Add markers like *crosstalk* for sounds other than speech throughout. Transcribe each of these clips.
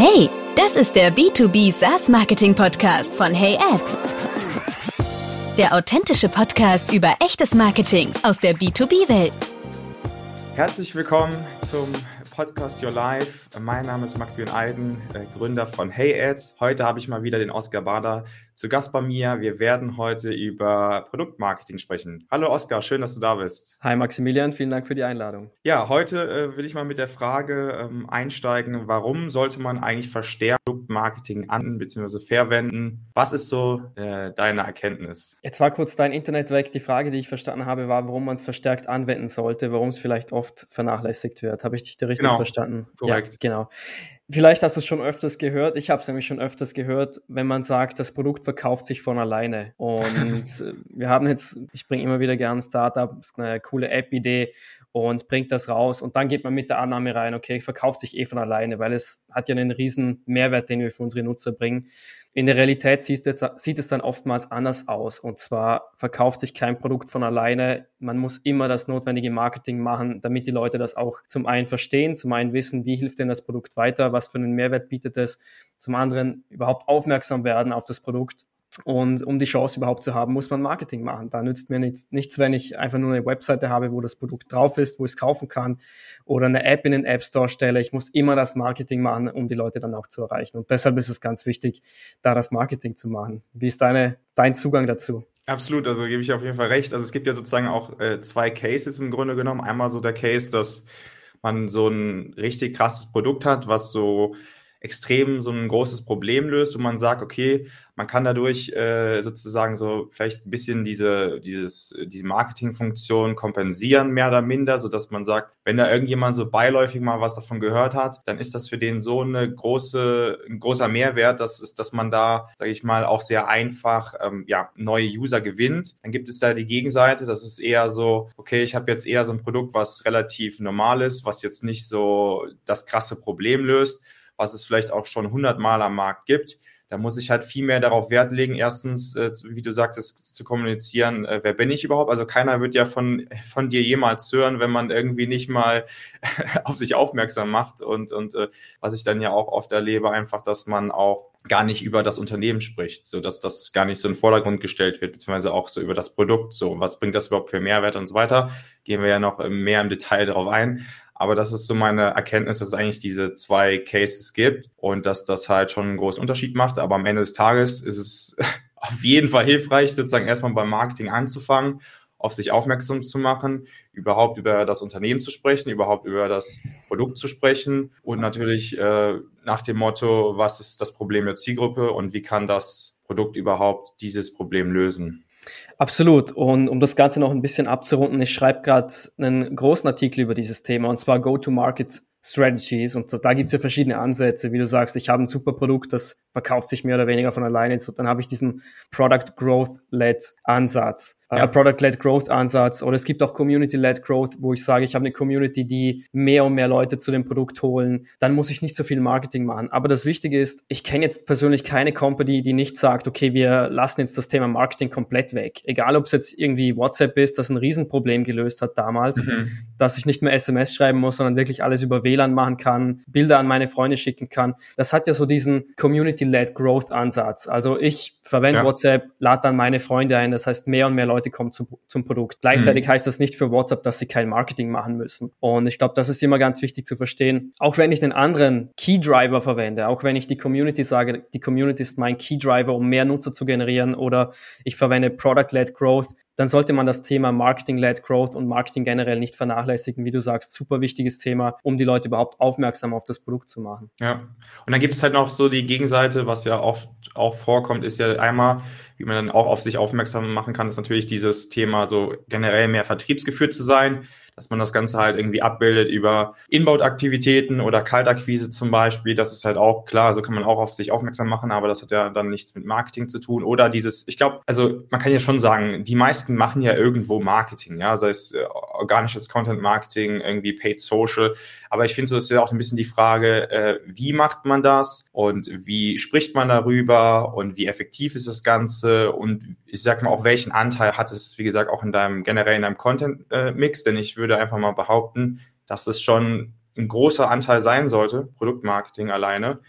Hey, das ist der B2B SaaS Marketing Podcast von HeyAd. Der authentische Podcast über echtes Marketing aus der B2B-Welt. Herzlich willkommen zum Podcast Your Life. Mein Name ist Maximilian Eiden, äh, Gründer von HeyAds. Heute habe ich mal wieder den Oskar Bader zu Gast bei mir. Wir werden heute über Produktmarketing sprechen. Hallo Oskar, schön, dass du da bist. Hi Maximilian, vielen Dank für die Einladung. Ja, heute äh, will ich mal mit der Frage ähm, einsteigen, warum sollte man eigentlich verstärkt Produktmarketing an bzw. verwenden? Was ist so äh, deine Erkenntnis? Jetzt war kurz dein Internet weg. Die Frage, die ich verstanden habe, war, warum man es verstärkt anwenden sollte, warum es vielleicht oft vernachlässigt wird. Habe ich dich da richtig genau, verstanden? Korrekt. Ja, genau. Vielleicht hast du es schon öfters gehört. Ich habe es nämlich schon öfters gehört, wenn man sagt, das Produkt verkauft sich von alleine. Und *laughs* äh, wir haben jetzt, ich bringe immer wieder gerne Startups, eine coole App-Idee und bringt das raus. Und dann geht man mit der Annahme rein, okay, verkauft sich eh von alleine, weil es hat ja einen riesen Mehrwert, den wir für unsere Nutzer bringen. In der Realität sieht es, dann oftmals anders aus. Und zwar verkauft sich kein Produkt von alleine. Man muss immer das notwendige Marketing machen, damit die Leute das auch zum einen verstehen, zum einen wissen, wie hilft denn das Produkt weiter, was für einen Mehrwert bietet es, zum anderen überhaupt aufmerksam werden auf das Produkt und um die Chance überhaupt zu haben, muss man Marketing machen. Da nützt mir nichts, nichts, wenn ich einfach nur eine Webseite habe, wo das Produkt drauf ist, wo ich es kaufen kann oder eine App in den App Store stelle. Ich muss immer das Marketing machen, um die Leute dann auch zu erreichen. Und deshalb ist es ganz wichtig, da das Marketing zu machen. Wie ist deine, dein Zugang dazu? Absolut, also gebe ich auf jeden Fall recht. Also es gibt ja sozusagen auch äh, zwei Cases im Grunde genommen. Einmal so der Case, dass man so ein richtig krasses Produkt hat, was so extrem so ein großes Problem löst und man sagt, okay, man kann dadurch äh, sozusagen so vielleicht ein bisschen diese, dieses, diese Marketingfunktion kompensieren, mehr oder minder, so dass man sagt, wenn da irgendjemand so beiläufig mal was davon gehört hat, dann ist das für den so eine große, ein großer Mehrwert, dass, ist, dass man da, sage ich mal, auch sehr einfach ähm, ja, neue User gewinnt. Dann gibt es da die Gegenseite, das ist eher so, okay, ich habe jetzt eher so ein Produkt, was relativ normal ist, was jetzt nicht so das krasse Problem löst was es vielleicht auch schon hundertmal am Markt gibt. Da muss ich halt viel mehr darauf Wert legen, erstens, äh, wie du sagtest, zu kommunizieren, äh, wer bin ich überhaupt? Also keiner wird ja von, von dir jemals hören, wenn man irgendwie nicht mal *laughs* auf sich aufmerksam macht. Und, und äh, was ich dann ja auch oft erlebe, einfach, dass man auch gar nicht über das Unternehmen spricht, so dass das gar nicht so in den Vordergrund gestellt wird, beziehungsweise auch so über das Produkt, so was bringt das überhaupt für Mehrwert und so weiter. Gehen wir ja noch mehr im Detail darauf ein. Aber das ist so meine Erkenntnis, dass es eigentlich diese zwei Cases gibt und dass das halt schon einen großen Unterschied macht. Aber am Ende des Tages ist es *laughs* auf jeden Fall hilfreich, sozusagen erstmal beim Marketing anzufangen, auf sich aufmerksam zu machen, überhaupt über das Unternehmen zu sprechen, überhaupt über das Produkt zu sprechen und natürlich äh, nach dem Motto, was ist das Problem der Zielgruppe und wie kann das Produkt überhaupt dieses Problem lösen. Absolut. Und um das Ganze noch ein bisschen abzurunden, ich schreibe gerade einen großen Artikel über dieses Thema und zwar Go-to-Market Strategies. Und da gibt es ja verschiedene Ansätze. Wie du sagst, ich habe ein super Produkt, das verkauft sich mehr oder weniger von alleine. So, dann habe ich diesen Product Growth-led Ansatz, äh, ja. äh, Product-led Growth Ansatz. Oder es gibt auch Community-led Growth, wo ich sage, ich habe eine Community, die mehr und mehr Leute zu dem Produkt holen. Dann muss ich nicht so viel Marketing machen. Aber das Wichtige ist, ich kenne jetzt persönlich keine Company, die nicht sagt, okay, wir lassen jetzt das Thema Marketing komplett weg. Egal, ob es jetzt irgendwie WhatsApp ist, das ein Riesenproblem gelöst hat damals, mhm. dass ich nicht mehr SMS schreiben muss, sondern wirklich alles über WLAN machen kann, Bilder an meine Freunde schicken kann. Das hat ja so diesen Community-led Growth-Ansatz. Also ich verwende ja. WhatsApp, lade dann meine Freunde ein. Das heißt, mehr und mehr Leute kommen zum, zum Produkt. Gleichzeitig mhm. heißt das nicht für WhatsApp, dass sie kein Marketing machen müssen. Und ich glaube, das ist immer ganz wichtig zu verstehen. Auch wenn ich einen anderen Key Driver verwende, auch wenn ich die Community sage, die Community ist mein Key Driver, um mehr Nutzer zu generieren oder ich verwende Product-led Growth, dann sollte man das Thema Marketing-led Growth und Marketing generell nicht vernachlässigen. Wie du sagst, super wichtiges Thema, um die Leute überhaupt aufmerksam auf das Produkt zu machen. Ja, und dann gibt es halt noch so die Gegenseite, was ja oft auch vorkommt, ist ja einmal, wie man dann auch auf sich aufmerksam machen kann, ist natürlich dieses Thema so generell mehr vertriebsgeführt zu sein dass man das Ganze halt irgendwie abbildet über Inbound-Aktivitäten oder Kaltakquise zum Beispiel. Das ist halt auch klar, so kann man auch auf sich aufmerksam machen, aber das hat ja dann nichts mit Marketing zu tun. Oder dieses, ich glaube, also man kann ja schon sagen, die meisten machen ja irgendwo Marketing, ja, sei es äh, organisches Content-Marketing, irgendwie Paid Social. Aber ich finde, so ist ja auch ein bisschen die Frage, äh, wie macht man das und wie spricht man darüber und wie effektiv ist das Ganze und ich sag mal, auch welchen Anteil hat es, wie gesagt, auch in deinem generell in deinem Content-Mix, denn ich würde einfach mal behaupten, dass es schon ein großer Anteil sein sollte, Produktmarketing alleine,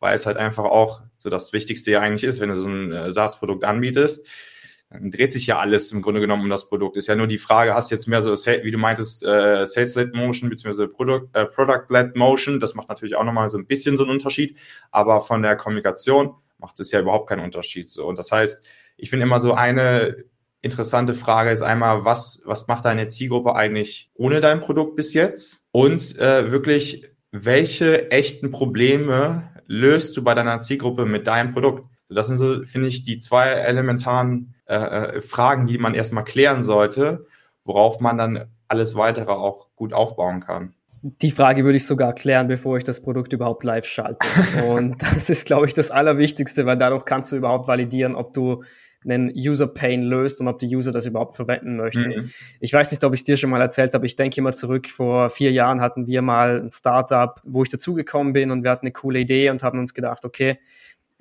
weil es halt einfach auch so das Wichtigste ja eigentlich ist, wenn du so ein äh, SaaS-Produkt anbietest. Dann dreht sich ja alles im Grunde genommen um das Produkt. Ist ja nur die Frage, hast du jetzt mehr so, wie du meintest, äh, Sales-led Motion beziehungsweise Product, äh, Product-led Motion. Das macht natürlich auch nochmal so ein bisschen so einen Unterschied. Aber von der Kommunikation macht es ja überhaupt keinen Unterschied. So. Und das heißt, ich finde immer so eine interessante Frage ist einmal, was, was macht deine Zielgruppe eigentlich ohne dein Produkt bis jetzt? Und äh, wirklich, welche echten Probleme löst du bei deiner Zielgruppe mit deinem Produkt? Das sind so, finde ich, die zwei elementaren äh, äh, Fragen, die man erstmal klären sollte, worauf man dann alles weitere auch gut aufbauen kann. Die Frage würde ich sogar klären, bevor ich das Produkt überhaupt live schalte. *laughs* Und das ist, glaube ich, das Allerwichtigste, weil dadurch kannst du überhaupt validieren, ob du einen User Pain löst und ob die User das überhaupt verwenden möchten. Mhm. Ich weiß nicht, ob ich es dir schon mal erzählt habe. Ich denke immer zurück, vor vier Jahren hatten wir mal ein Startup, wo ich dazugekommen bin und wir hatten eine coole Idee und haben uns gedacht, okay,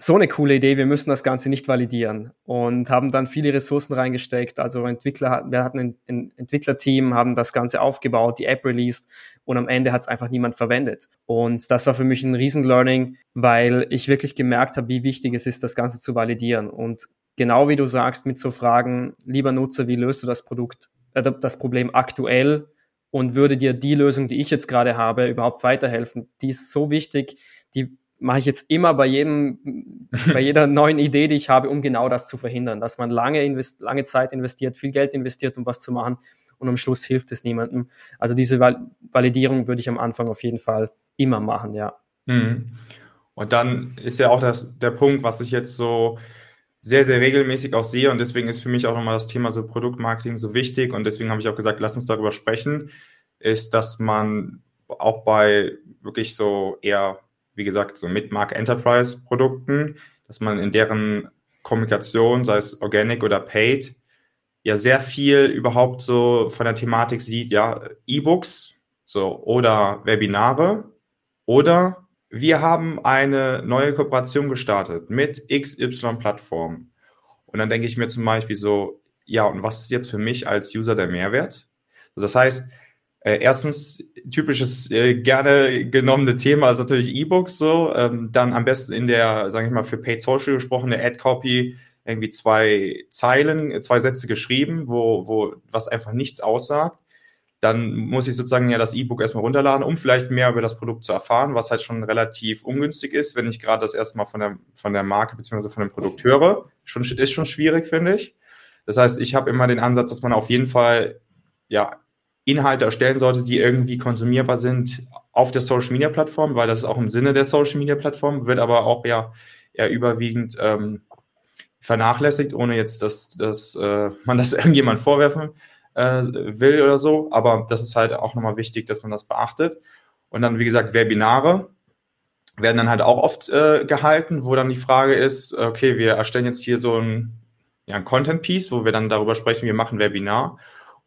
so eine coole Idee, wir müssen das Ganze nicht validieren und haben dann viele Ressourcen reingesteckt. Also Entwickler, wir hatten ein, ein Entwicklerteam, haben das Ganze aufgebaut, die App released und am Ende hat es einfach niemand verwendet. Und das war für mich ein Riesen-Learning, weil ich wirklich gemerkt habe, wie wichtig es ist, das Ganze zu validieren. Und genau wie du sagst, mit so Fragen, lieber Nutzer, wie löst du das Produkt, äh, das Problem aktuell und würde dir die Lösung, die ich jetzt gerade habe, überhaupt weiterhelfen? Die ist so wichtig, die mache ich jetzt immer bei jedem, bei *laughs* jeder neuen Idee, die ich habe, um genau das zu verhindern, dass man lange, invest, lange Zeit investiert, viel Geld investiert, um was zu machen und am Schluss hilft es niemandem. Also diese Validierung würde ich am Anfang auf jeden Fall immer machen, ja. Mhm. Und dann ist ja auch das, der Punkt, was ich jetzt so sehr, sehr regelmäßig auch sehe und deswegen ist für mich auch nochmal das Thema so Produktmarketing so wichtig und deswegen habe ich auch gesagt, lass uns darüber sprechen, ist, dass man auch bei wirklich so eher wie gesagt, so Mid-Mark-Enterprise-Produkten, dass man in deren Kommunikation, sei es Organic oder Paid, ja sehr viel überhaupt so von der Thematik sieht, ja, E-Books, so, oder Webinare, oder wir haben eine neue Kooperation gestartet mit XY-Plattformen. Und dann denke ich mir zum Beispiel so, ja, und was ist jetzt für mich als User der Mehrwert? Das heißt, äh, erstens, typisches äh, gerne genommene Thema ist natürlich E-Books so. Ähm, dann am besten in der, sage ich mal, für Paid Social gesprochene Ad-Copy irgendwie zwei Zeilen, zwei Sätze geschrieben, wo, wo was einfach nichts aussagt. Dann muss ich sozusagen ja das E-Book erstmal runterladen, um vielleicht mehr über das Produkt zu erfahren, was halt schon relativ ungünstig ist, wenn ich gerade das erstmal von der, von der Marke bzw. von dem Produkt höre. Schon, ist schon schwierig, finde ich. Das heißt, ich habe immer den Ansatz, dass man auf jeden Fall ja Inhalte erstellen sollte, die irgendwie konsumierbar sind auf der Social Media Plattform, weil das ist auch im Sinne der Social Media Plattform, wird aber auch ja eher überwiegend ähm, vernachlässigt, ohne jetzt, dass, dass äh, man *laughs* das irgendjemand vorwerfen äh, will oder so. Aber das ist halt auch nochmal wichtig, dass man das beachtet. Und dann, wie gesagt, Webinare werden dann halt auch oft äh, gehalten, wo dann die Frage ist, okay, wir erstellen jetzt hier so ein, ja, ein Content-Piece, wo wir dann darüber sprechen, wir machen Webinar.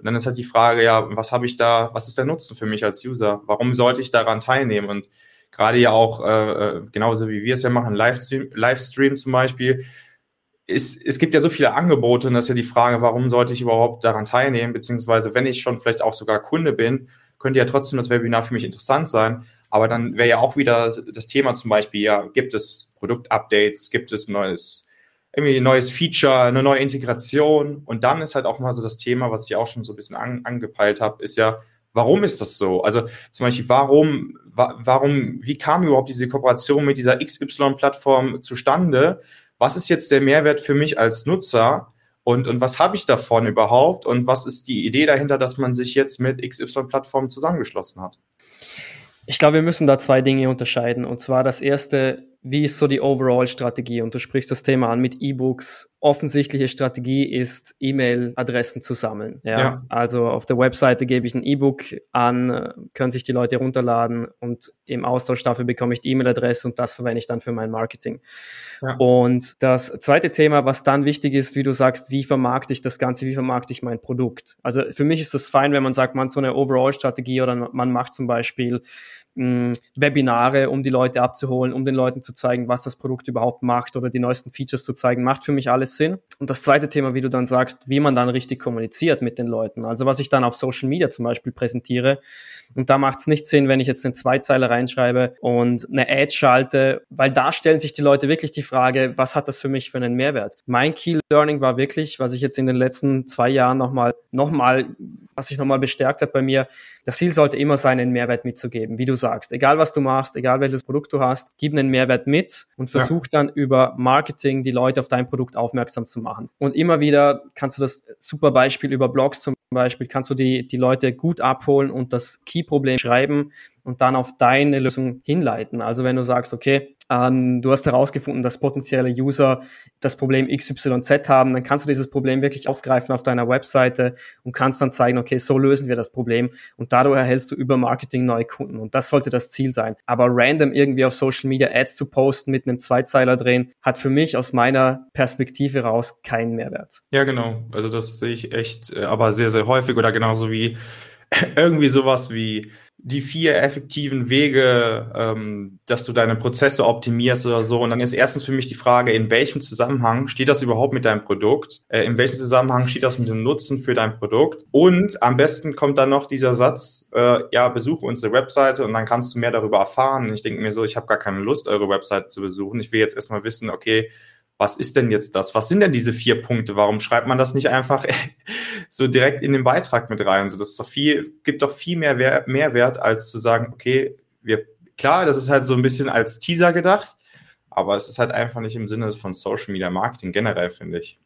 Und dann ist halt die Frage, ja, was habe ich da, was ist der Nutzen für mich als User? Warum sollte ich daran teilnehmen? Und gerade ja auch, äh, äh, genauso wie wir es ja machen, Livestream, Livestream zum Beispiel, ist, es gibt ja so viele Angebote und das ist ja die Frage, warum sollte ich überhaupt daran teilnehmen? Beziehungsweise, wenn ich schon vielleicht auch sogar Kunde bin, könnte ja trotzdem das Webinar für mich interessant sein. Aber dann wäre ja auch wieder das Thema zum Beispiel, ja, gibt es Produktupdates, gibt es neues irgendwie ein neues Feature, eine neue Integration. Und dann ist halt auch mal so das Thema, was ich auch schon so ein bisschen an, angepeilt habe, ist ja, warum ist das so? Also zum Beispiel, warum, wa warum, wie kam überhaupt diese Kooperation mit dieser XY-Plattform zustande? Was ist jetzt der Mehrwert für mich als Nutzer? Und, und was habe ich davon überhaupt? Und was ist die Idee dahinter, dass man sich jetzt mit XY-Plattformen zusammengeschlossen hat? Ich glaube, wir müssen da zwei Dinge unterscheiden. Und zwar das erste, wie ist so die Overall-Strategie? Und du sprichst das Thema an mit E-Books. Offensichtliche Strategie ist, E-Mail-Adressen zu sammeln. Ja? ja? Also auf der Webseite gebe ich ein E-Book an, können sich die Leute runterladen und im Austausch dafür bekomme ich die E-Mail-Adresse und das verwende ich dann für mein Marketing. Ja. Und das zweite Thema, was dann wichtig ist, wie du sagst, wie vermarkte ich das Ganze, wie vermarkte ich mein Produkt? Also für mich ist das fein, wenn man sagt, man hat so eine Overall-Strategie oder man macht zum Beispiel mh, Webinare, um die Leute abzuholen, um den Leuten zu zeigen, was das Produkt überhaupt macht oder die neuesten Features zu zeigen, macht für mich alles Sinn. Und das zweite Thema, wie du dann sagst, wie man dann richtig kommuniziert mit den Leuten. Also was ich dann auf Social Media zum Beispiel präsentiere. Und da macht es nicht Sinn, wenn ich jetzt den Zweizeiler reinschreibe und eine Ad schalte, weil da stellen sich die Leute wirklich die Frage, was hat das für mich für einen Mehrwert? Mein Key Learning war wirklich, was ich jetzt in den letzten zwei Jahren nochmal, nochmal, was sich nochmal bestärkt hat bei mir, das Ziel sollte immer sein, einen Mehrwert mitzugeben, wie du sagst. Egal was du machst, egal welches Produkt du hast, gib einen Mehrwert mit und versuch ja. dann über Marketing die Leute auf dein Produkt aufmerksam zu machen. Und immer wieder kannst du das super Beispiel über Blogs zum Beispiel, kannst du die, die Leute gut abholen und das Key-Problem schreiben und dann auf deine Lösung hinleiten. Also wenn du sagst, okay, ähm, du hast herausgefunden, dass potenzielle User das Problem XYZ haben, dann kannst du dieses Problem wirklich aufgreifen auf deiner Webseite und kannst dann zeigen, okay, so lösen wir das Problem und dadurch erhältst du über Marketing neue Kunden und das sollte das Ziel sein. Aber random irgendwie auf Social Media Ads zu posten, mit einem Zweizeiler drehen, hat für mich aus meiner Perspektive raus keinen Mehrwert. Ja, genau. Also das sehe ich echt, äh, aber sehr, sehr häufig oder genauso wie *laughs* irgendwie sowas wie die vier effektiven Wege, ähm, dass du deine Prozesse optimierst oder so. Und dann ist erstens für mich die Frage, in welchem Zusammenhang steht das überhaupt mit deinem Produkt? Äh, in welchem Zusammenhang steht das mit dem Nutzen für dein Produkt? Und am besten kommt dann noch dieser Satz, äh, ja, besuche unsere Webseite und dann kannst du mehr darüber erfahren. Ich denke mir so, ich habe gar keine Lust, eure Webseite zu besuchen. Ich will jetzt erstmal wissen, okay, was ist denn jetzt das? Was sind denn diese vier Punkte? Warum schreibt man das nicht einfach *laughs* so direkt in den Beitrag mit rein? So, das ist doch viel, gibt doch viel mehr Wer Mehrwert, als zu sagen, okay, wir, klar, das ist halt so ein bisschen als Teaser gedacht, aber es ist halt einfach nicht im Sinne von Social Media Marketing generell, finde ich.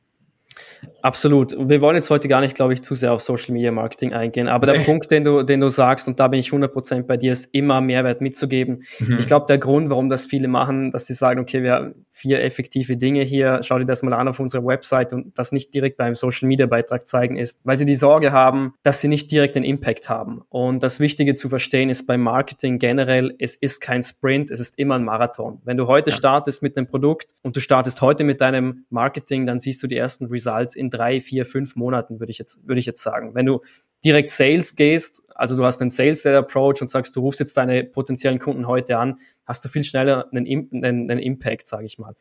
Absolut. Wir wollen jetzt heute gar nicht, glaube ich, zu sehr auf Social Media Marketing eingehen. Aber der Punkt, den du, den du sagst, und da bin ich 100% bei dir, ist immer Mehrwert mitzugeben. Mhm. Ich glaube, der Grund, warum das viele machen, dass sie sagen, okay, wir haben vier effektive Dinge hier, schau dir das mal an auf unserer Website und das nicht direkt beim Social Media Beitrag zeigen ist, weil sie die Sorge haben, dass sie nicht direkt den Impact haben. Und das Wichtige zu verstehen ist beim Marketing generell, es ist kein Sprint, es ist immer ein Marathon. Wenn du heute ja. startest mit einem Produkt und du startest heute mit deinem Marketing, dann siehst du die ersten Results in drei, vier, fünf Monaten, würde ich jetzt, würde ich jetzt sagen. Wenn du direkt Sales gehst, also du hast einen Sales-Approach und sagst, du rufst jetzt deine potenziellen Kunden heute an, hast du viel schneller einen, einen, einen Impact, sage ich mal.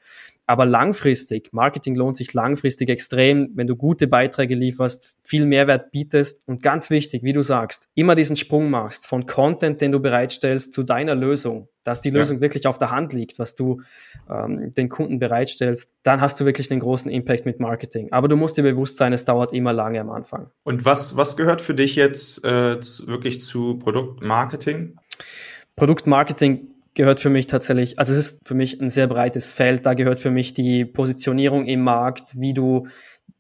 Aber langfristig, Marketing lohnt sich langfristig extrem, wenn du gute Beiträge lieferst, viel Mehrwert bietest und ganz wichtig, wie du sagst, immer diesen Sprung machst von Content, den du bereitstellst, zu deiner Lösung, dass die Lösung ja. wirklich auf der Hand liegt, was du ähm, den Kunden bereitstellst, dann hast du wirklich einen großen Impact mit Marketing. Aber du musst dir bewusst sein, es dauert immer lange am Anfang. Und was, was gehört für dich jetzt äh, wirklich zu Produktmarketing? Produktmarketing gehört für mich tatsächlich, also es ist für mich ein sehr breites Feld. Da gehört für mich die Positionierung im Markt, wie du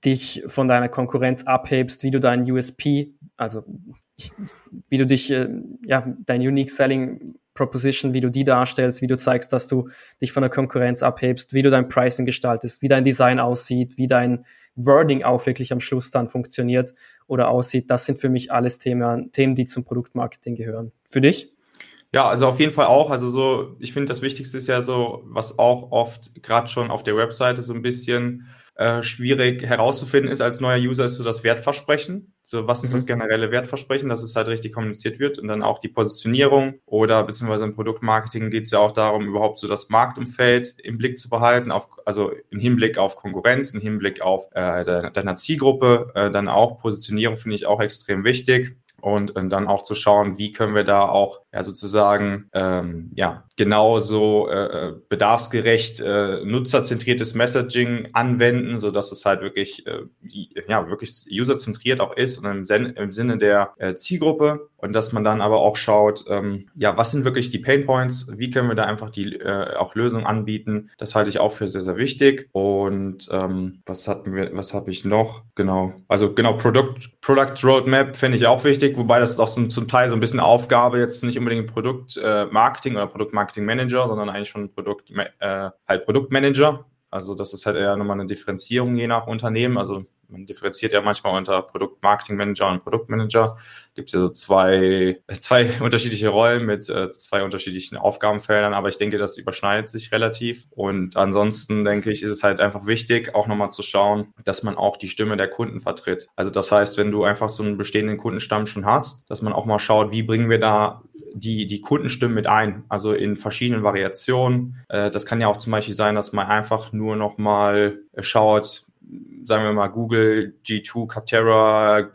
dich von deiner Konkurrenz abhebst, wie du deinen USP, also wie du dich, äh, ja, dein Unique Selling Proposition, wie du die darstellst, wie du zeigst, dass du dich von der Konkurrenz abhebst, wie du dein Pricing gestaltest, wie dein Design aussieht, wie dein Wording auch wirklich am Schluss dann funktioniert oder aussieht. Das sind für mich alles Themen, Themen, die zum Produktmarketing gehören. Für dich? Ja, also auf jeden Fall auch. Also so, ich finde, das Wichtigste ist ja so, was auch oft gerade schon auf der Webseite so ein bisschen äh, schwierig herauszufinden ist als neuer User, ist so das Wertversprechen. So, was ist mhm. das generelle Wertversprechen, dass es halt richtig kommuniziert wird und dann auch die Positionierung oder beziehungsweise im Produktmarketing geht es ja auch darum, überhaupt so das Marktumfeld im Blick zu behalten, auf, also im Hinblick auf Konkurrenz, im Hinblick auf äh, deiner Zielgruppe, äh, dann auch Positionierung finde ich auch extrem wichtig und, und dann auch zu schauen, wie können wir da auch ja, sozusagen ähm, ja genauso äh, bedarfsgerecht äh, nutzerzentriertes Messaging anwenden, so dass es halt wirklich äh, ja wirklich userzentriert auch ist und im, Sen im Sinne der äh, Zielgruppe und dass man dann aber auch schaut, ähm, ja, was sind wirklich die Pain Points, wie können wir da einfach die äh, auch Lösungen anbieten. Das halte ich auch für sehr sehr wichtig. Und ähm, was hatten wir, was habe ich noch? Genau, also genau Product Product Roadmap finde ich auch wichtig, wobei das ist auch so, zum Teil so ein bisschen Aufgabe jetzt nicht unbedingt Produktmarketing äh, oder Produktmarketing Manager, sondern eigentlich schon Produkt äh, halt Produktmanager. Also das ist halt eher nochmal eine Differenzierung je nach Unternehmen. Also man differenziert ja manchmal unter Produktmarketingmanager und Produktmanager. Gibt es ja so zwei, *laughs* zwei unterschiedliche Rollen mit äh, zwei unterschiedlichen Aufgabenfeldern, aber ich denke, das überschneidet sich relativ. Und ansonsten denke ich, ist es halt einfach wichtig, auch nochmal zu schauen, dass man auch die Stimme der Kunden vertritt. Also das heißt, wenn du einfach so einen bestehenden Kundenstamm schon hast, dass man auch mal schaut, wie bringen wir da die, die Kundenstimmen mit ein, also in verschiedenen Variationen. Äh, das kann ja auch zum Beispiel sein, dass man einfach nur noch mal schaut, sagen wir mal Google, G2, Capterra, äh,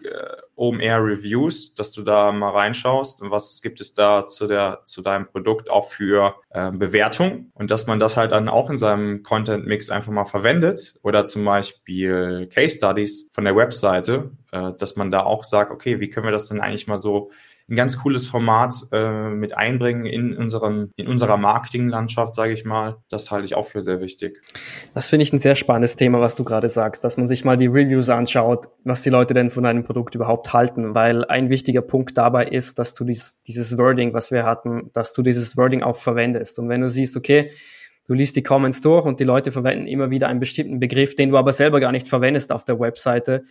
OMR Reviews, dass du da mal reinschaust. Und was gibt es da zu der zu deinem Produkt auch für äh, Bewertung? Und dass man das halt dann auch in seinem Content Mix einfach mal verwendet. Oder zum Beispiel Case Studies von der Webseite, äh, dass man da auch sagt, okay, wie können wir das denn eigentlich mal so ein ganz cooles Format äh, mit einbringen in, unserem, in unserer Marketinglandschaft, sage ich mal. Das halte ich auch für sehr wichtig. Das finde ich ein sehr spannendes Thema, was du gerade sagst, dass man sich mal die Reviews anschaut, was die Leute denn von einem Produkt überhaupt halten, weil ein wichtiger Punkt dabei ist, dass du dies, dieses Wording, was wir hatten, dass du dieses Wording auch verwendest. Und wenn du siehst, okay, du liest die Comments durch und die Leute verwenden immer wieder einen bestimmten Begriff, den du aber selber gar nicht verwendest auf der Webseite,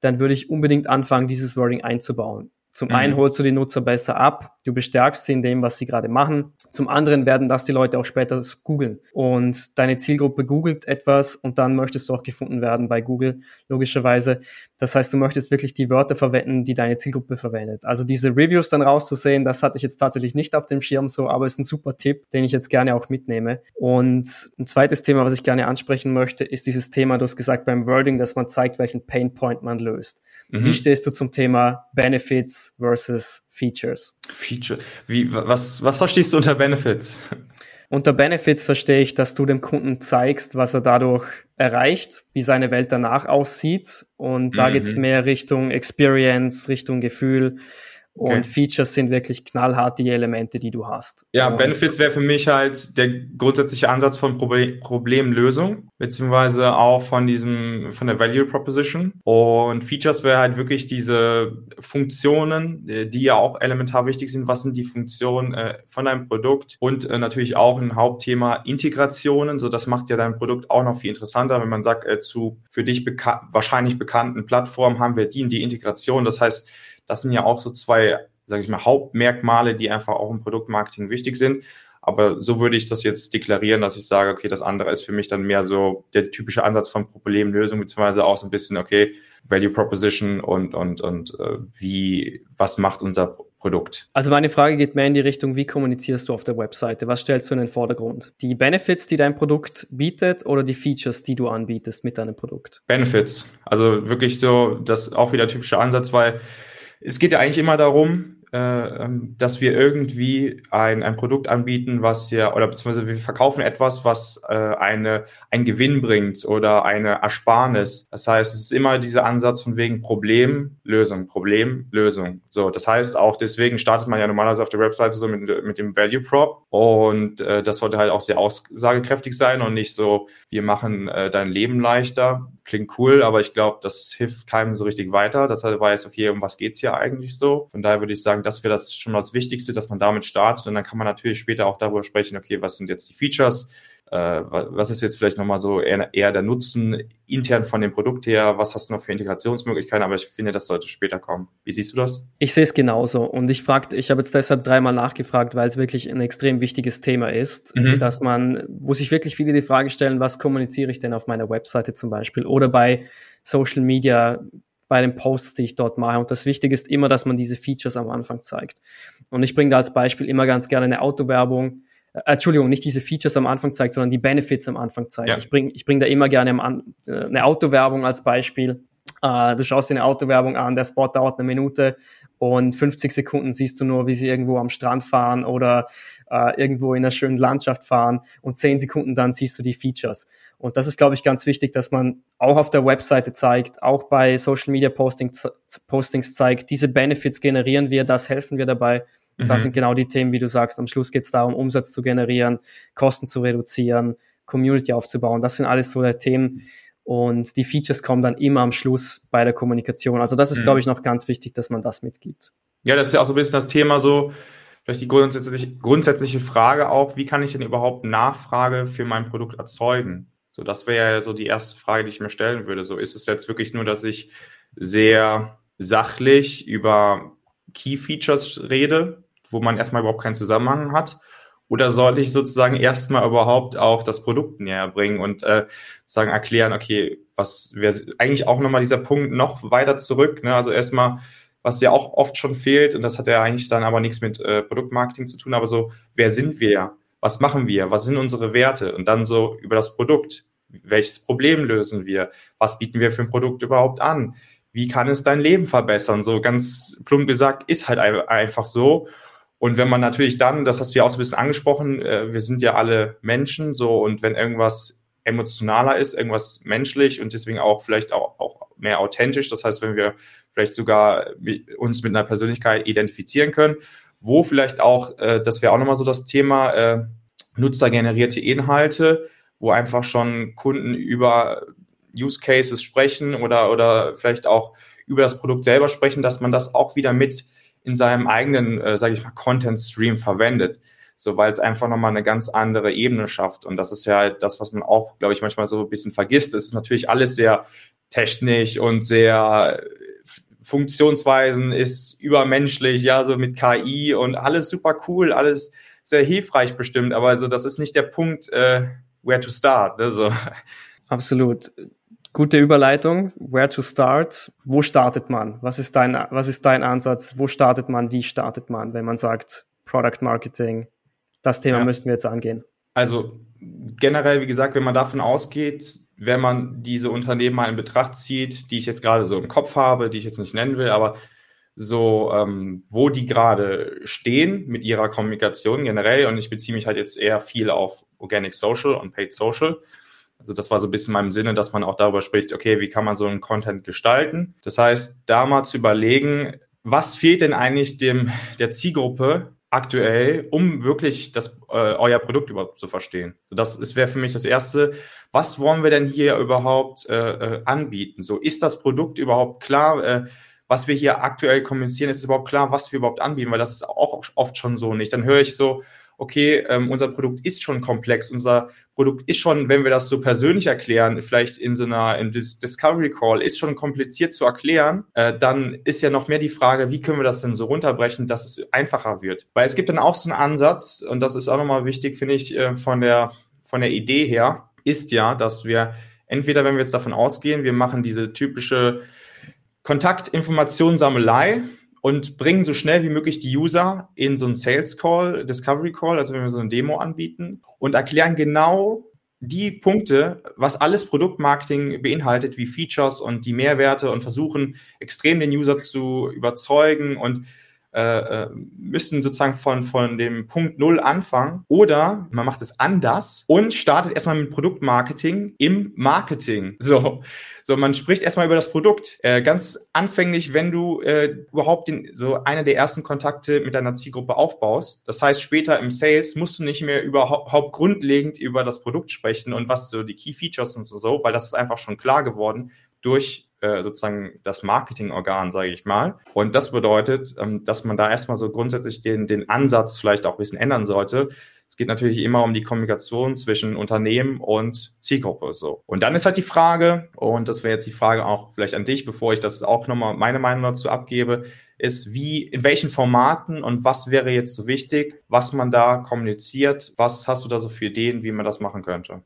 dann würde ich unbedingt anfangen, dieses Wording einzubauen. Zum mhm. einen holst du die Nutzer besser ab, du bestärkst sie in dem, was sie gerade machen. Zum anderen werden das die Leute auch später googeln. Und deine Zielgruppe googelt etwas und dann möchtest du auch gefunden werden bei Google, logischerweise. Das heißt, du möchtest wirklich die Wörter verwenden, die deine Zielgruppe verwendet. Also diese Reviews dann rauszusehen, das hatte ich jetzt tatsächlich nicht auf dem Schirm so, aber ist ein super Tipp, den ich jetzt gerne auch mitnehme. Und ein zweites Thema, was ich gerne ansprechen möchte, ist dieses Thema, du hast gesagt beim Wording, dass man zeigt, welchen Painpoint man löst. Mhm. Wie stehst du zum Thema Benefits versus Features. Feature. Wie, was, was verstehst du unter Benefits? Unter Benefits verstehe ich, dass du dem Kunden zeigst, was er dadurch erreicht, wie seine Welt danach aussieht. Und da mhm. geht's mehr Richtung Experience, Richtung Gefühl, Okay. Und Features sind wirklich knallhart die Elemente, die du hast. Ja, und Benefits wäre für mich halt der grundsätzliche Ansatz von Proble Problemlösung, beziehungsweise auch von diesem, von der Value Proposition. Und Features wäre halt wirklich diese Funktionen, äh, die ja auch elementar wichtig sind. Was sind die Funktionen äh, von deinem Produkt? Und äh, natürlich auch ein Hauptthema Integrationen. So, das macht ja dein Produkt auch noch viel interessanter, wenn man sagt, äh, zu für dich beka wahrscheinlich bekannten Plattformen haben wir die in die Integration. Das heißt, das sind ja auch so zwei, sage ich mal, Hauptmerkmale, die einfach auch im Produktmarketing wichtig sind. Aber so würde ich das jetzt deklarieren, dass ich sage, okay, das andere ist für mich dann mehr so der typische Ansatz von Problemlösung, beziehungsweise auch so ein bisschen, okay, Value Proposition und, und, und äh, wie, was macht unser Produkt? Also meine Frage geht mehr in die Richtung, wie kommunizierst du auf der Webseite? Was stellst du in den Vordergrund? Die Benefits, die dein Produkt bietet oder die Features, die du anbietest mit deinem Produkt? Benefits. Also wirklich so, das auch wieder typischer Ansatz, weil es geht ja eigentlich immer darum, äh, ähm, dass wir irgendwie ein, ein Produkt anbieten, was ja, oder beziehungsweise wir verkaufen etwas, was äh, eine, ein Gewinn bringt oder eine Ersparnis. Das heißt, es ist immer dieser Ansatz von wegen Problem, Lösung, Problem, Lösung. So, das heißt auch deswegen startet man ja normalerweise auf der Webseite so mit, mit dem Value Prop und äh, das sollte halt auch sehr aussagekräftig sein und nicht so, wir machen äh, dein Leben leichter. Klingt cool, aber ich glaube, das hilft keinem so richtig weiter. Das heißt, weiß, okay, um was geht's hier eigentlich so? Von daher würde ich sagen, das wäre das schon das Wichtigste, dass man damit startet und dann kann man natürlich später auch darüber sprechen, okay, was sind jetzt die Features, was ist jetzt vielleicht nochmal so eher, eher, der Nutzen intern von dem Produkt her, was hast du noch für Integrationsmöglichkeiten, aber ich finde, das sollte später kommen. Wie siehst du das? Ich sehe es genauso und ich fragte, ich habe jetzt deshalb dreimal nachgefragt, weil es wirklich ein extrem wichtiges Thema ist, mhm. dass man, wo sich wirklich viele die Frage stellen, was kommuniziere ich denn auf meiner Webseite zum Beispiel oder bei Social Media bei den Posts, die ich dort mache. Und das Wichtige ist immer, dass man diese Features am Anfang zeigt. Und ich bringe da als Beispiel immer ganz gerne eine Autowerbung. Äh, Entschuldigung, nicht diese Features am Anfang zeigt, sondern die Benefits am Anfang zeigt. Ja. Ich bringe ich bring da immer gerne äh, eine Autowerbung als Beispiel. Äh, du schaust dir eine Autowerbung an, der Spot dauert eine Minute und 50 Sekunden siehst du nur, wie sie irgendwo am Strand fahren oder äh, irgendwo in einer schönen Landschaft fahren und 10 Sekunden dann siehst du die Features. Und das ist, glaube ich, ganz wichtig, dass man auch auf der Webseite zeigt, auch bei Social Media Postings, Postings zeigt, diese Benefits generieren wir, das helfen wir dabei. Mhm. Das sind genau die Themen, wie du sagst. Am Schluss geht es darum, Umsatz zu generieren, Kosten zu reduzieren, Community aufzubauen. Das sind alles so der Themen. Und die Features kommen dann immer am Schluss bei der Kommunikation. Also das ist, mhm. glaube ich, noch ganz wichtig, dass man das mitgibt. Ja, das ist ja auch so ein bisschen das Thema so, vielleicht die grundsätzliche, grundsätzliche Frage auch, wie kann ich denn überhaupt Nachfrage für mein Produkt erzeugen? So, das wäre ja so die erste Frage, die ich mir stellen würde. So, ist es jetzt wirklich nur, dass ich sehr sachlich über Key Features rede, wo man erstmal überhaupt keinen Zusammenhang hat? Oder sollte ich sozusagen erstmal überhaupt auch das Produkt näher bringen und äh, sagen, erklären, okay, was wäre eigentlich auch nochmal dieser Punkt noch weiter zurück, ne? Also erstmal, was ja auch oft schon fehlt, und das hat ja eigentlich dann aber nichts mit äh, Produktmarketing zu tun, aber so, wer sind wir? Was machen wir? Was sind unsere Werte? Und dann so über das Produkt. Welches Problem lösen wir? Was bieten wir für ein Produkt überhaupt an? Wie kann es dein Leben verbessern? So ganz plump gesagt, ist halt einfach so. Und wenn man natürlich dann, das hast du ja auch so ein bisschen angesprochen, äh, wir sind ja alle Menschen so und wenn irgendwas emotionaler ist, irgendwas menschlich und deswegen auch vielleicht auch, auch mehr authentisch, das heißt, wenn wir vielleicht sogar uns mit einer Persönlichkeit identifizieren können, wo vielleicht auch, äh, das wäre auch nochmal so das Thema, äh, nutzergenerierte Inhalte, wo einfach schon Kunden über Use Cases sprechen oder, oder vielleicht auch über das Produkt selber sprechen, dass man das auch wieder mit in seinem eigenen, äh, sage ich mal, Content Stream verwendet. So, weil es einfach nochmal eine ganz andere Ebene schafft. Und das ist ja das, was man auch, glaube ich, manchmal so ein bisschen vergisst. Es ist natürlich alles sehr technisch und sehr Funktionsweisen ist übermenschlich, ja, so mit KI und alles super cool, alles sehr hilfreich bestimmt, aber also das ist nicht der Punkt, äh, where to start. Ne, so. Absolut. Gute Überleitung. Where to start? Wo startet man? Was ist dein, was ist dein Ansatz? Wo startet man? Wie startet man, wenn man sagt Product Marketing? Das Thema ja. müssten wir jetzt angehen. Also generell, wie gesagt, wenn man davon ausgeht, wenn man diese Unternehmen mal in Betracht zieht, die ich jetzt gerade so im Kopf habe, die ich jetzt nicht nennen will, aber so, ähm, wo die gerade stehen mit ihrer Kommunikation generell. Und ich beziehe mich halt jetzt eher viel auf Organic Social und Paid Social. Also das war so ein bisschen meinem Sinne, dass man auch darüber spricht, okay, wie kann man so einen Content gestalten? Das heißt, da mal zu überlegen, was fehlt denn eigentlich dem, der Zielgruppe aktuell, um wirklich das, äh, euer Produkt überhaupt zu verstehen? So, das wäre für mich das Erste. Was wollen wir denn hier überhaupt äh, äh, anbieten? So, ist das Produkt überhaupt klar? Äh, was wir hier aktuell kommunizieren, ist es überhaupt klar, was wir überhaupt anbieten? Weil das ist auch oft schon so nicht. Dann höre ich so, okay, ähm, unser Produkt ist schon komplex, unser Produkt ist schon, wenn wir das so persönlich erklären, vielleicht in so einer in Discovery Call, ist schon kompliziert zu erklären, äh, dann ist ja noch mehr die Frage, wie können wir das denn so runterbrechen, dass es einfacher wird? Weil es gibt dann auch so einen Ansatz, und das ist auch nochmal wichtig, finde ich, äh, von der, von der Idee her, ist ja, dass wir entweder, wenn wir jetzt davon ausgehen, wir machen diese typische Kontaktinformationssammelei, und bringen so schnell wie möglich die User in so einen Sales Call, Discovery Call, also wenn wir so eine Demo anbieten und erklären genau die Punkte, was alles Produktmarketing beinhaltet, wie Features und die Mehrwerte und versuchen extrem den User zu überzeugen und äh, äh, müssen sozusagen von, von dem Punkt Null anfangen oder man macht es anders und startet erstmal mit Produktmarketing im Marketing. So, so man spricht erstmal über das Produkt. Äh, ganz anfänglich, wenn du äh, überhaupt den, so eine der ersten Kontakte mit deiner Zielgruppe aufbaust. Das heißt, später im Sales musst du nicht mehr überhaupt grundlegend über das Produkt sprechen und was so die Key Features und so, weil das ist einfach schon klar geworden durch äh, sozusagen das Marketingorgan, sage ich mal. Und das bedeutet, ähm, dass man da erstmal so grundsätzlich den, den Ansatz vielleicht auch ein bisschen ändern sollte. Es geht natürlich immer um die Kommunikation zwischen Unternehmen und Zielgruppe. So. Und dann ist halt die Frage, und das wäre jetzt die Frage auch vielleicht an dich, bevor ich das auch nochmal meine Meinung dazu abgebe, ist, wie, in welchen Formaten und was wäre jetzt so wichtig, was man da kommuniziert? Was hast du da so für Ideen, wie man das machen könnte?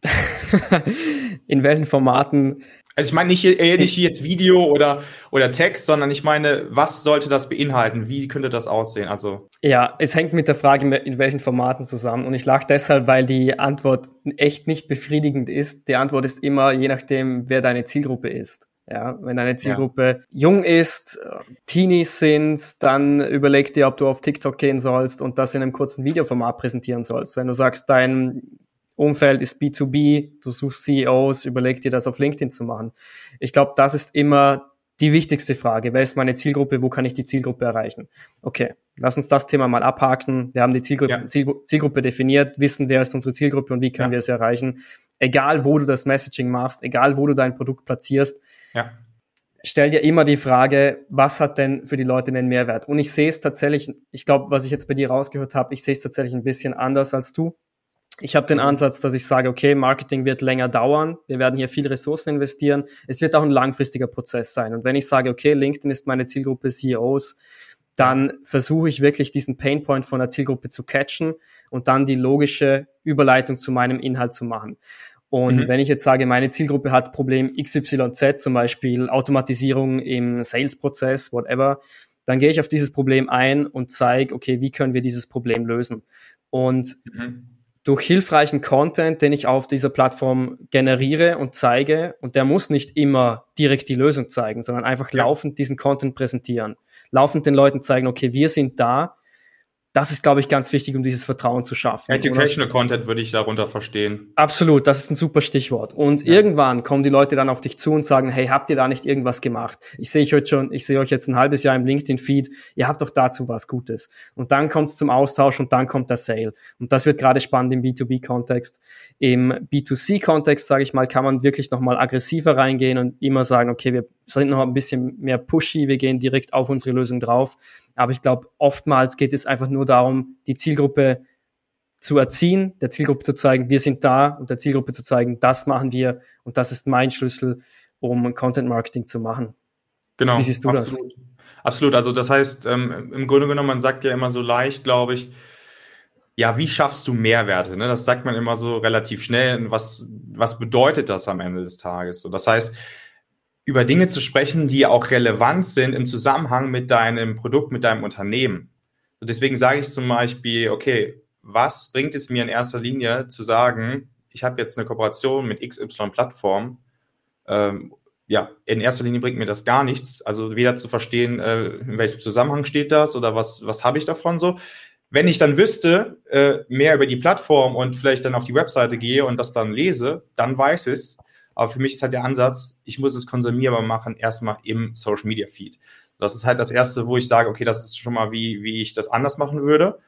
*laughs* in welchen Formaten also ich meine nicht, äh, nicht jetzt Video oder, oder Text, sondern ich meine, was sollte das beinhalten? Wie könnte das aussehen? Also ja, es hängt mit der Frage, in welchen Formaten zusammen. Und ich lache deshalb, weil die Antwort echt nicht befriedigend ist. Die Antwort ist immer, je nachdem, wer deine Zielgruppe ist. Ja, wenn deine Zielgruppe ja. jung ist, Teenies sind, dann überleg dir, ob du auf TikTok gehen sollst und das in einem kurzen Videoformat präsentieren sollst. Wenn du sagst, dein Umfeld ist B2B, du suchst CEOs, überleg dir das auf LinkedIn zu machen. Ich glaube, das ist immer die wichtigste Frage. Wer ist meine Zielgruppe? Wo kann ich die Zielgruppe erreichen? Okay, lass uns das Thema mal abhaken. Wir haben die Zielgruppe, ja. Zielgruppe definiert, wissen, wer ist unsere Zielgruppe und wie können ja. wir sie erreichen. Egal, wo du das Messaging machst, egal, wo du dein Produkt platzierst, ja. stell dir immer die Frage, was hat denn für die Leute den Mehrwert? Und ich sehe es tatsächlich, ich glaube, was ich jetzt bei dir rausgehört habe, ich sehe es tatsächlich ein bisschen anders als du. Ich habe den mhm. Ansatz, dass ich sage, okay, Marketing wird länger dauern, wir werden hier viel Ressourcen investieren, es wird auch ein langfristiger Prozess sein. Und wenn ich sage, okay, LinkedIn ist meine Zielgruppe CEOs, dann versuche ich wirklich diesen Painpoint von der Zielgruppe zu catchen und dann die logische Überleitung zu meinem Inhalt zu machen. Und mhm. wenn ich jetzt sage, meine Zielgruppe hat Problem XYZ, zum Beispiel Automatisierung im Sales-Prozess, whatever, dann gehe ich auf dieses Problem ein und zeige, okay, wie können wir dieses Problem lösen? Und mhm. durch hilfreichen Content, den ich auf dieser Plattform generiere und zeige, und der muss nicht immer direkt die Lösung zeigen, sondern einfach ja. laufend diesen Content präsentieren, laufend den Leuten zeigen, okay, wir sind da, das ist, glaube ich, ganz wichtig, um dieses Vertrauen zu schaffen. Educational das, Content würde ich darunter verstehen. Absolut, das ist ein super Stichwort. Und ja. irgendwann kommen die Leute dann auf dich zu und sagen, hey, habt ihr da nicht irgendwas gemacht? Ich sehe euch heute schon, ich sehe euch jetzt ein halbes Jahr im LinkedIn-Feed, ihr habt doch dazu was Gutes. Und dann kommt es zum Austausch und dann kommt der Sale. Und das wird gerade spannend im B2B-Kontext. Im B2C-Kontext, sage ich mal, kann man wirklich nochmal aggressiver reingehen und immer sagen, okay, wir sind noch ein bisschen mehr pushy, wir gehen direkt auf unsere Lösung drauf. Aber ich glaube, oftmals geht es einfach nur darum, die Zielgruppe zu erziehen, der Zielgruppe zu zeigen, wir sind da und der Zielgruppe zu zeigen, das machen wir und das ist mein Schlüssel, um Content Marketing zu machen. Genau. Wie siehst du absolut. das? Absolut. Also das heißt, ähm, im Grunde genommen, man sagt ja immer so leicht, glaube ich, ja, wie schaffst du Mehrwerte? Ne? Das sagt man immer so relativ schnell. Was, was bedeutet das am Ende des Tages? So, das heißt, über Dinge zu sprechen, die auch relevant sind im Zusammenhang mit deinem Produkt, mit deinem Unternehmen. Und deswegen sage ich zum Beispiel, okay, was bringt es mir in erster Linie zu sagen, ich habe jetzt eine Kooperation mit XY-Plattform? Ähm, ja, in erster Linie bringt mir das gar nichts. Also weder zu verstehen, äh, in welchem Zusammenhang steht das oder was, was habe ich davon so. Wenn ich dann wüsste, äh, mehr über die Plattform und vielleicht dann auf die Webseite gehe und das dann lese, dann weiß es. Aber für mich ist halt der Ansatz, ich muss es konsumierbar machen, erstmal im Social Media Feed. Das ist halt das Erste, wo ich sage, okay, das ist schon mal, wie, wie ich das anders machen würde.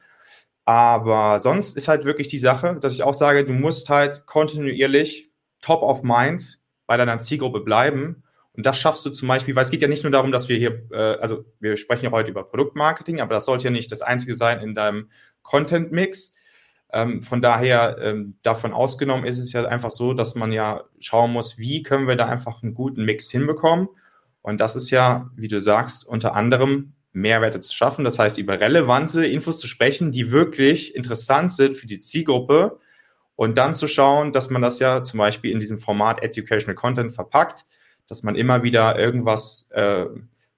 Aber sonst ist halt wirklich die Sache, dass ich auch sage, du musst halt kontinuierlich top of mind bei deiner Zielgruppe bleiben. Und das schaffst du zum Beispiel, weil es geht ja nicht nur darum, dass wir hier, äh, also wir sprechen ja heute über Produktmarketing, aber das sollte ja nicht das Einzige sein in deinem Content-Mix, ähm, von daher, ähm, davon ausgenommen ist es ja einfach so, dass man ja schauen muss, wie können wir da einfach einen guten Mix hinbekommen. Und das ist ja, wie du sagst, unter anderem Mehrwerte zu schaffen. Das heißt, über relevante Infos zu sprechen, die wirklich interessant sind für die Zielgruppe. Und dann zu schauen, dass man das ja zum Beispiel in diesem Format Educational Content verpackt, dass man immer wieder irgendwas, äh,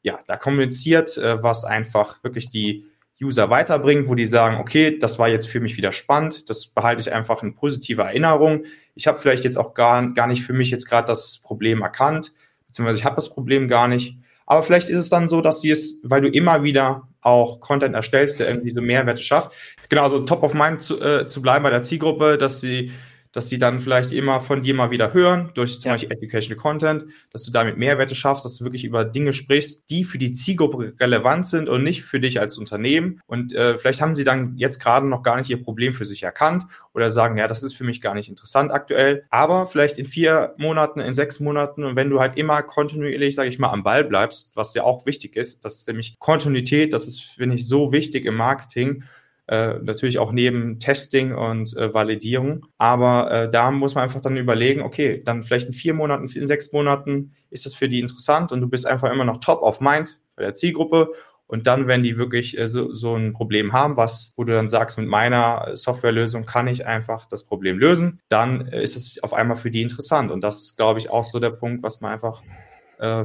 ja, da kommuniziert, äh, was einfach wirklich die User weiterbringt, wo die sagen, okay, das war jetzt für mich wieder spannend, das behalte ich einfach in positiver Erinnerung. Ich habe vielleicht jetzt auch gar, gar nicht für mich jetzt gerade das Problem erkannt, beziehungsweise ich habe das Problem gar nicht. Aber vielleicht ist es dann so, dass sie es, weil du immer wieder auch Content erstellst, der irgendwie so Mehrwerte schafft. Genau, also top of mind zu, äh, zu bleiben bei der Zielgruppe, dass sie dass die dann vielleicht immer von dir mal wieder hören, durch zum ja. Beispiel Educational Content, dass du damit Mehrwerte schaffst, dass du wirklich über Dinge sprichst, die für die Zielgruppe relevant sind und nicht für dich als Unternehmen. Und äh, vielleicht haben sie dann jetzt gerade noch gar nicht ihr Problem für sich erkannt oder sagen, ja, das ist für mich gar nicht interessant aktuell. Aber vielleicht in vier Monaten, in sechs Monaten und wenn du halt immer kontinuierlich, sage ich mal, am Ball bleibst, was ja auch wichtig ist, das ist nämlich Kontinuität, das ist, finde ich, so wichtig im Marketing äh, natürlich auch neben Testing und äh, Validierung. Aber äh, da muss man einfach dann überlegen, okay, dann vielleicht in vier Monaten, in sechs Monaten ist das für die interessant und du bist einfach immer noch top of mind bei der Zielgruppe. Und dann, wenn die wirklich äh, so, so ein Problem haben, was, wo du dann sagst, mit meiner Softwarelösung kann ich einfach das Problem lösen, dann äh, ist es auf einmal für die interessant. Und das ist, glaube ich, auch so der Punkt, was man einfach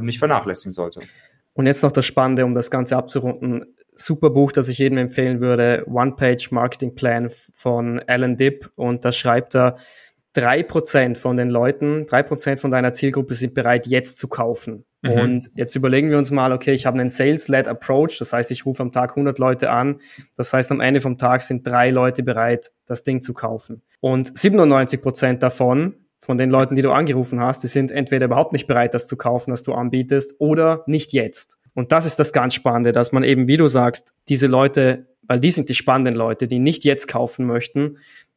nicht vernachlässigen sollte. Und jetzt noch das Spannende, um das Ganze abzurunden super Buch, das ich jedem empfehlen würde, One-Page Marketing Plan von Alan Dipp. Und da schreibt er, drei Prozent von den Leuten, drei Prozent von deiner Zielgruppe sind bereit, jetzt zu kaufen. Mhm. Und jetzt überlegen wir uns mal, okay, ich habe einen Sales-led Approach, das heißt, ich rufe am Tag 100 Leute an, das heißt, am Ende vom Tag sind drei Leute bereit, das Ding zu kaufen. Und 97 Prozent davon, von den Leuten, die du angerufen hast, die sind entweder überhaupt nicht bereit, das zu kaufen, was du anbietest, oder nicht jetzt. Und das ist das ganz Spannende, dass man eben, wie du sagst, diese Leute, weil die sind die spannenden Leute, die nicht jetzt kaufen möchten,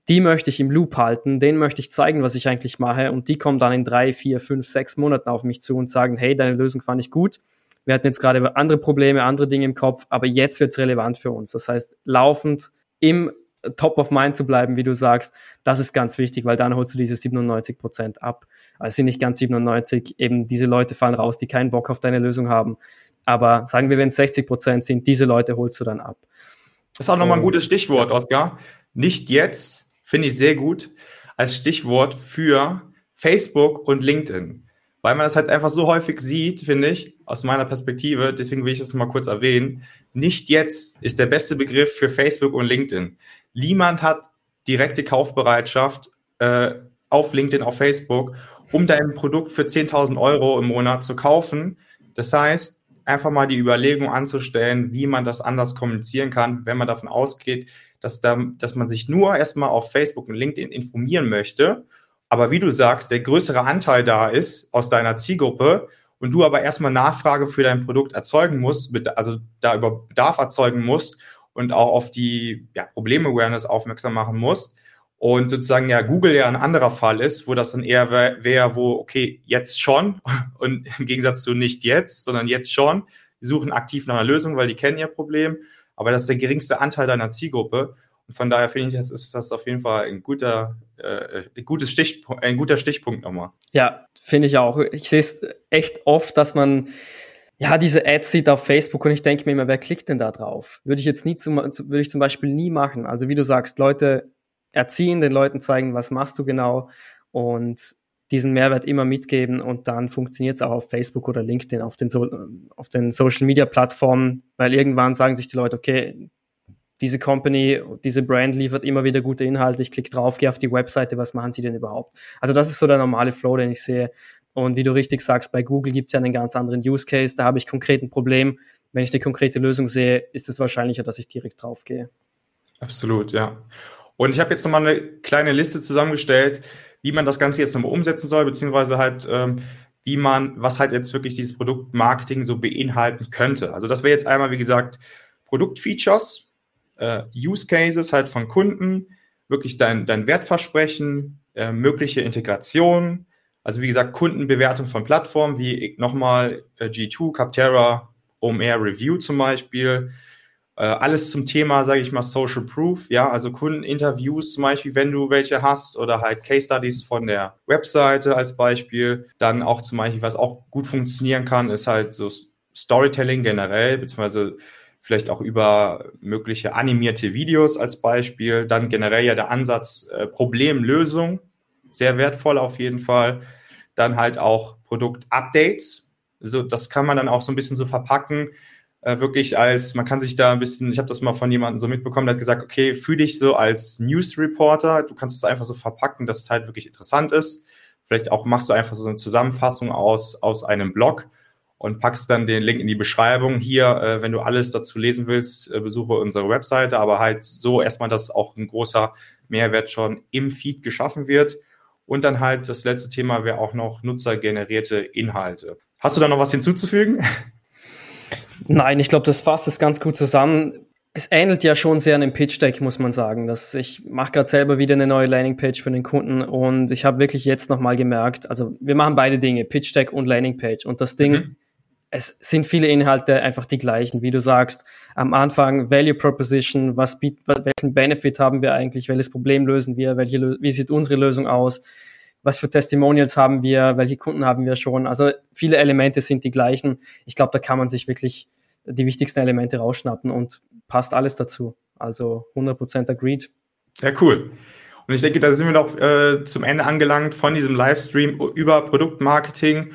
die möchte ich im Loop halten, denen möchte ich zeigen, was ich eigentlich mache und die kommen dann in drei, vier, fünf, sechs Monaten auf mich zu und sagen, hey, deine Lösung fand ich gut. Wir hatten jetzt gerade andere Probleme, andere Dinge im Kopf, aber jetzt wird's relevant für uns. Das heißt, laufend im top of mind zu bleiben, wie du sagst, das ist ganz wichtig, weil dann holst du diese 97 Prozent ab. Also sind nicht ganz 97, eben diese Leute fallen raus, die keinen Bock auf deine Lösung haben. Aber sagen wir, wenn es 60 Prozent sind, diese Leute holst du dann ab. Das ist auch nochmal ein gutes Stichwort, Oskar. Nicht jetzt, finde ich sehr gut, als Stichwort für Facebook und LinkedIn. weil man das halt einfach so häufig sieht, finde ich, aus meiner Perspektive. Deswegen will ich das mal kurz erwähnen. Nicht jetzt ist der beste Begriff für Facebook und LinkedIn. Niemand hat direkte Kaufbereitschaft äh, auf LinkedIn, auf Facebook, um dein Produkt für 10.000 Euro im Monat zu kaufen. Das heißt, einfach mal die Überlegung anzustellen, wie man das anders kommunizieren kann, wenn man davon ausgeht, dass, da, dass man sich nur erstmal auf Facebook und LinkedIn informieren möchte aber wie du sagst, der größere Anteil da ist aus deiner Zielgruppe und du aber erstmal Nachfrage für dein Produkt erzeugen musst, also da über Bedarf erzeugen musst und auch auf die ja, Problem-Awareness aufmerksam machen musst. Und sozusagen ja Google ja ein anderer Fall ist, wo das dann eher wäre, wär, wo, okay, jetzt schon *laughs* und im Gegensatz zu nicht jetzt, sondern jetzt schon. Die suchen aktiv nach einer Lösung, weil die kennen ihr Problem. Aber das ist der geringste Anteil deiner Zielgruppe. Und von daher finde ich, das ist das auf jeden Fall ein guter, äh, ein gutes Stichpunkt, ein guter Stichpunkt nochmal. Ja, finde ich auch. Ich sehe es echt oft, dass man ja diese Ads sieht auf Facebook und ich denke mir immer, wer klickt denn da drauf? Würde ich jetzt nie zum, würde ich zum Beispiel nie machen. Also wie du sagst, Leute erziehen, den Leuten zeigen, was machst du genau und diesen Mehrwert immer mitgeben und dann funktioniert es auch auf Facebook oder LinkedIn, auf den, so auf den Social Media Plattformen, weil irgendwann sagen sich die Leute, okay, diese Company, diese Brand liefert immer wieder gute Inhalte. Ich klicke drauf, gehe auf die Webseite, was machen sie denn überhaupt? Also das ist so der normale Flow, den ich sehe. Und wie du richtig sagst, bei Google gibt es ja einen ganz anderen Use Case. Da habe ich konkret ein Problem. Wenn ich eine konkrete Lösung sehe, ist es wahrscheinlicher, dass ich direkt drauf gehe. Absolut, ja. Und ich habe jetzt nochmal eine kleine Liste zusammengestellt, wie man das Ganze jetzt nochmal umsetzen soll, beziehungsweise halt, ähm, wie man, was halt jetzt wirklich dieses Produktmarketing so beinhalten könnte. Also das wäre jetzt einmal, wie gesagt, Produktfeatures, äh, Use Cases halt von Kunden, wirklich dein, dein Wertversprechen, äh, mögliche Integration, also wie gesagt, Kundenbewertung von Plattformen wie nochmal äh, G2, Capterra, OMR Review zum Beispiel. Äh, alles zum Thema, sage ich mal, Social Proof, ja, also Kundeninterviews zum Beispiel, wenn du welche hast, oder halt Case Studies von der Webseite als Beispiel. Dann auch zum Beispiel, was auch gut funktionieren kann, ist halt so Storytelling generell, beziehungsweise vielleicht auch über mögliche animierte Videos als Beispiel. Dann generell ja der Ansatz äh, Problemlösung, sehr wertvoll auf jeden Fall. Dann halt auch Produktupdates. So, das kann man dann auch so ein bisschen so verpacken, äh, wirklich als, man kann sich da ein bisschen, ich habe das mal von jemandem so mitbekommen, der hat gesagt, okay, fühl dich so als News Reporter, du kannst es einfach so verpacken, dass es halt wirklich interessant ist. Vielleicht auch machst du einfach so eine Zusammenfassung aus, aus einem Blog und packst dann den Link in die Beschreibung. Hier, äh, wenn du alles dazu lesen willst, äh, besuche unsere Webseite, aber halt so erstmal, dass auch ein großer Mehrwert schon im Feed geschaffen wird. Und dann halt das letzte Thema wäre auch noch nutzergenerierte Inhalte. Hast du da noch was hinzuzufügen? *laughs* Nein, ich glaube, das fasst es ganz gut zusammen. Es ähnelt ja schon sehr einem Pitch Deck, muss man sagen. Dass ich mache gerade selber wieder eine neue Landingpage für den Kunden und ich habe wirklich jetzt nochmal gemerkt, also wir machen beide Dinge, Pitch Deck und Landingpage. Und das Ding mhm es sind viele Inhalte einfach die gleichen, wie du sagst. Am Anfang Value Proposition, was bietet, welchen Benefit haben wir eigentlich, welches Problem lösen wir, welche, wie sieht unsere Lösung aus, was für Testimonials haben wir, welche Kunden haben wir schon. Also viele Elemente sind die gleichen. Ich glaube, da kann man sich wirklich die wichtigsten Elemente rausschnappen und passt alles dazu. Also 100% agreed. Ja, cool. Und ich denke, da sind wir noch äh, zum Ende angelangt von diesem Livestream über Produktmarketing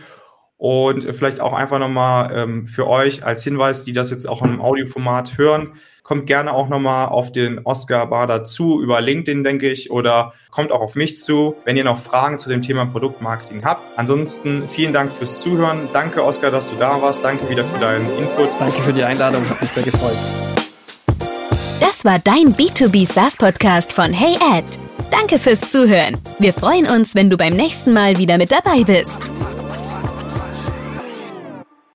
und vielleicht auch einfach nochmal ähm, für euch als Hinweis, die das jetzt auch im Audioformat hören, kommt gerne auch nochmal auf den Oscar Bader zu, über LinkedIn, denke ich, oder kommt auch auf mich zu, wenn ihr noch Fragen zu dem Thema Produktmarketing habt. Ansonsten vielen Dank fürs Zuhören. Danke, Oscar, dass du da warst. Danke wieder für deinen Input. Danke für die Einladung. Hat mich sehr gefreut. Das war dein B2B SaaS Podcast von Hey Ed. Danke fürs Zuhören. Wir freuen uns, wenn du beim nächsten Mal wieder mit dabei bist.